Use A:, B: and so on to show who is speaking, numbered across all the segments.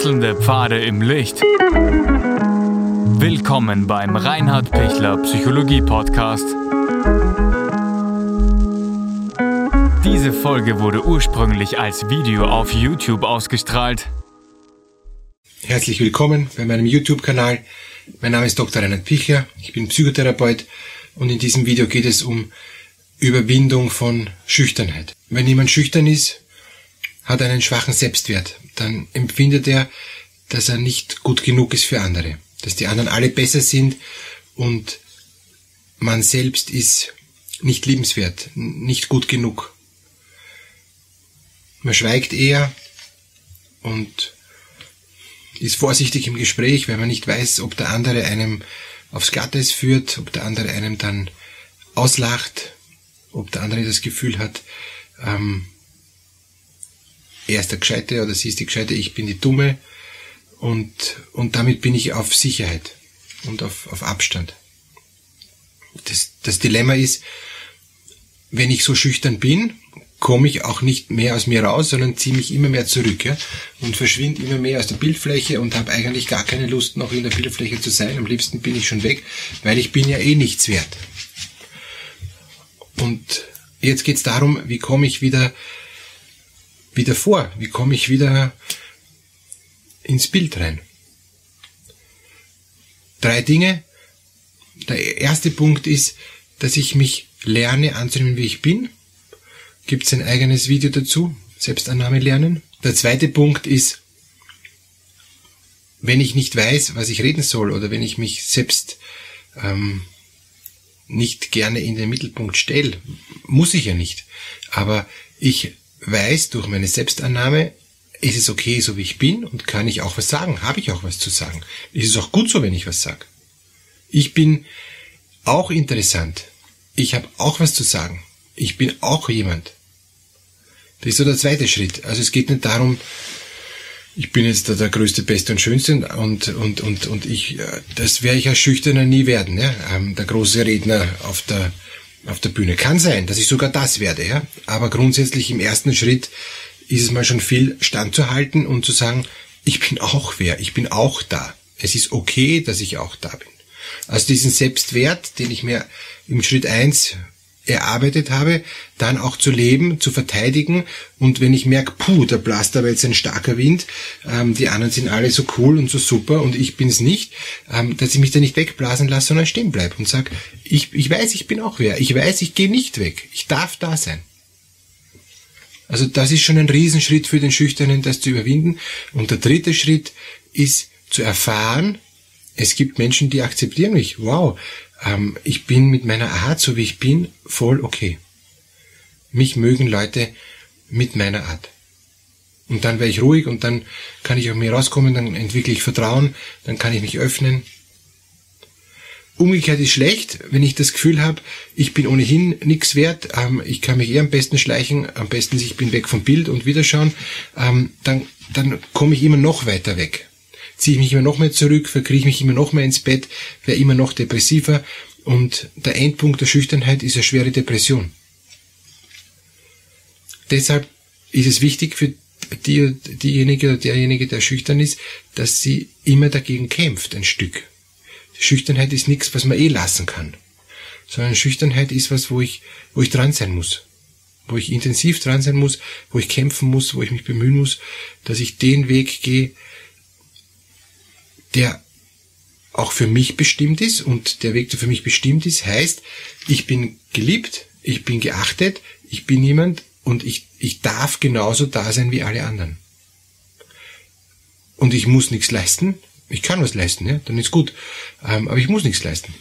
A: Wechselnde Pfade im Licht. Willkommen beim Reinhard Pichler Psychologie Podcast. Diese Folge wurde ursprünglich als Video auf YouTube ausgestrahlt.
B: Herzlich willkommen bei meinem YouTube-Kanal. Mein Name ist Dr. Reinhard Pichler, ich bin Psychotherapeut und in diesem Video geht es um Überwindung von Schüchternheit. Wenn jemand schüchtern ist, hat einen schwachen Selbstwert, dann empfindet er, dass er nicht gut genug ist für andere, dass die anderen alle besser sind und man selbst ist nicht liebenswert, nicht gut genug. Man schweigt eher und ist vorsichtig im Gespräch, weil man nicht weiß, ob der andere einem aufs Glatteis führt, ob der andere einem dann auslacht, ob der andere das Gefühl hat, ähm, er ist der Gescheite oder sie ist die Gescheite, ich bin die Dumme und, und damit bin ich auf Sicherheit und auf, auf Abstand. Das, das Dilemma ist, wenn ich so schüchtern bin, komme ich auch nicht mehr aus mir raus, sondern ziehe mich immer mehr zurück ja, und verschwinde immer mehr aus der Bildfläche und habe eigentlich gar keine Lust, noch in der Bildfläche zu sein. Am liebsten bin ich schon weg, weil ich bin ja eh nichts wert. Und jetzt geht es darum, wie komme ich wieder wieder vor? Wie komme ich wieder ins Bild rein? Drei Dinge. Der erste Punkt ist, dass ich mich lerne anzunehmen, wie ich bin. Gibt es ein eigenes Video dazu? Selbstannahme lernen. Der zweite Punkt ist, wenn ich nicht weiß, was ich reden soll oder wenn ich mich selbst ähm, nicht gerne in den Mittelpunkt stelle, muss ich ja nicht. Aber ich weiß durch meine Selbstannahme, ist es okay, so wie ich bin und kann ich auch was sagen? Habe ich auch was zu sagen? Ist es auch gut so, wenn ich was sage? Ich bin auch interessant. Ich habe auch was zu sagen. Ich bin auch jemand. Das ist so der zweite Schritt. Also es geht nicht darum, ich bin jetzt der, der größte, beste und schönste und, und, und, und ich, äh, das werde ich als Schüchterner nie werden, ja? Ähm, der große Redner auf der, auf der Bühne. Kann sein, dass ich sogar das werde, ja. Aber grundsätzlich im ersten Schritt ist es mal schon viel standzuhalten und zu sagen, ich bin auch wer, ich bin auch da. Es ist okay, dass ich auch da bin. Also diesen Selbstwert, den ich mir im Schritt eins erarbeitet habe, dann auch zu leben, zu verteidigen und wenn ich merke, puh, da blast aber jetzt ein starker Wind, ähm, die anderen sind alle so cool und so super und ich bin es nicht, ähm, dass ich mich da nicht wegblasen lasse, sondern stehen bleibe und sage, ich, ich weiß, ich bin auch wer, ich weiß, ich gehe nicht weg, ich darf da sein. Also das ist schon ein Riesenschritt für den Schüchternen, das zu überwinden. Und der dritte Schritt ist zu erfahren, es gibt Menschen, die akzeptieren mich. Wow, ähm, ich bin mit meiner Art, so wie ich bin, voll okay. Mich mögen Leute mit meiner Art. Und dann wäre ich ruhig und dann kann ich auch mir rauskommen, dann entwickle ich Vertrauen, dann kann ich mich öffnen. Umgekehrt ist schlecht, wenn ich das Gefühl habe, ich bin ohnehin nichts wert, ähm, ich kann mich eher am besten schleichen, am besten ich bin weg vom Bild und wieder schauen, ähm, dann, dann komme ich immer noch weiter weg ziehe ich mich immer noch mehr zurück, verkrieche mich immer noch mehr ins Bett, wäre immer noch depressiver und der Endpunkt der Schüchternheit ist eine schwere Depression. Deshalb ist es wichtig für die, diejenige oder derjenige, der schüchtern ist, dass sie immer dagegen kämpft, ein Stück. Schüchternheit ist nichts, was man eh lassen kann. Sondern Schüchternheit ist was, wo ich, wo ich dran sein muss. Wo ich intensiv dran sein muss, wo ich kämpfen muss, wo ich mich bemühen muss, dass ich den Weg gehe, der auch für mich bestimmt ist und der Weg, der für mich bestimmt ist, heißt, ich bin geliebt, ich bin geachtet, ich bin jemand und ich, ich darf genauso da sein wie alle anderen. Und ich muss nichts leisten. Ich kann was leisten, ja, dann ist gut. Ähm, aber ich muss nichts leisten.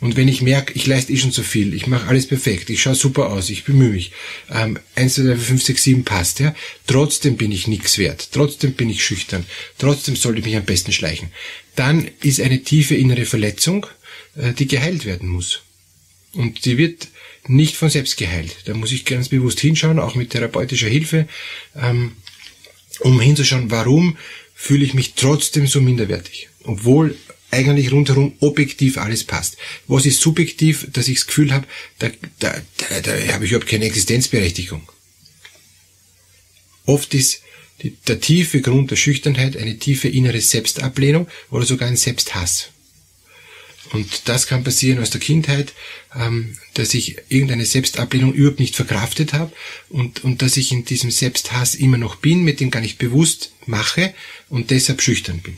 B: Und wenn ich merke, ich leiste eh schon so viel, ich mache alles perfekt, ich schaue super aus, ich bemühe mich, ähm, 1, 2, 3, 4, 5, 6, 7 passt, ja, trotzdem bin ich nichts wert, trotzdem bin ich schüchtern, trotzdem sollte ich mich am besten schleichen, dann ist eine tiefe innere Verletzung, äh, die geheilt werden muss. Und die wird nicht von selbst geheilt. Da muss ich ganz bewusst hinschauen, auch mit therapeutischer Hilfe, ähm, um hinzuschauen, warum fühle ich mich trotzdem so minderwertig, obwohl eigentlich rundherum objektiv alles passt. Was ist subjektiv, dass ich das Gefühl habe, da, da, da, da habe ich überhaupt keine Existenzberechtigung. Oft ist die, der tiefe Grund der Schüchternheit eine tiefe innere Selbstablehnung oder sogar ein Selbsthass. Und das kann passieren aus der Kindheit, ähm, dass ich irgendeine Selbstablehnung überhaupt nicht verkraftet habe und, und dass ich in diesem Selbsthass immer noch bin, mit dem gar nicht bewusst mache und deshalb schüchtern bin.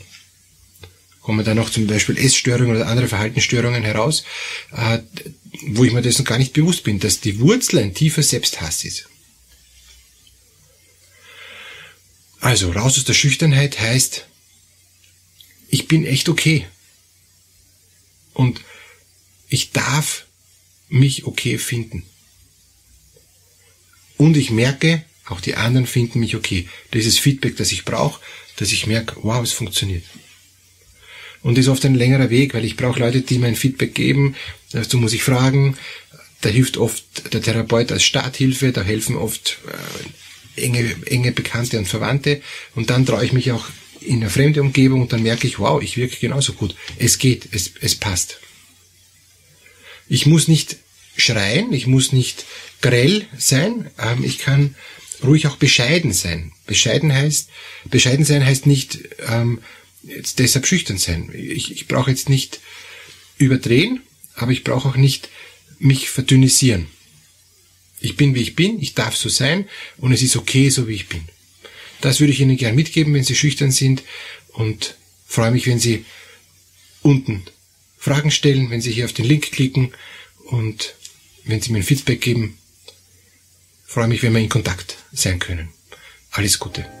B: Kommen dann noch zum Beispiel Essstörungen oder andere Verhaltensstörungen heraus, äh, wo ich mir dessen gar nicht bewusst bin, dass die Wurzel ein tiefer Selbsthass ist. Also raus aus der Schüchternheit heißt, ich bin echt okay. Und ich darf mich okay finden. Und ich merke, auch die anderen finden mich okay. Das ist Feedback, das ich brauche, dass ich merke, wow, es funktioniert. Und ist oft ein längerer Weg, weil ich brauche Leute, die mir ein Feedback geben. Dazu muss ich fragen. Da hilft oft der Therapeut als Starthilfe, da helfen oft äh, enge, enge Bekannte und Verwandte. Und dann traue ich mich auch in eine fremde Umgebung und dann merke ich, wow, ich wirke genauso gut. Es geht, es, es passt. Ich muss nicht schreien, ich muss nicht grell sein, ähm, ich kann ruhig auch bescheiden sein. Bescheiden heißt, bescheiden sein heißt nicht ähm, jetzt deshalb schüchtern sein. Ich, ich brauche jetzt nicht überdrehen, aber ich brauche auch nicht mich verdünnisieren. Ich bin, wie ich bin, ich darf so sein und es ist okay, so wie ich bin. Das würde ich Ihnen gern mitgeben, wenn Sie schüchtern sind und freue mich, wenn Sie unten Fragen stellen, wenn Sie hier auf den Link klicken und wenn Sie mir ein Feedback geben. Freue mich, wenn wir in Kontakt sein können. Alles Gute.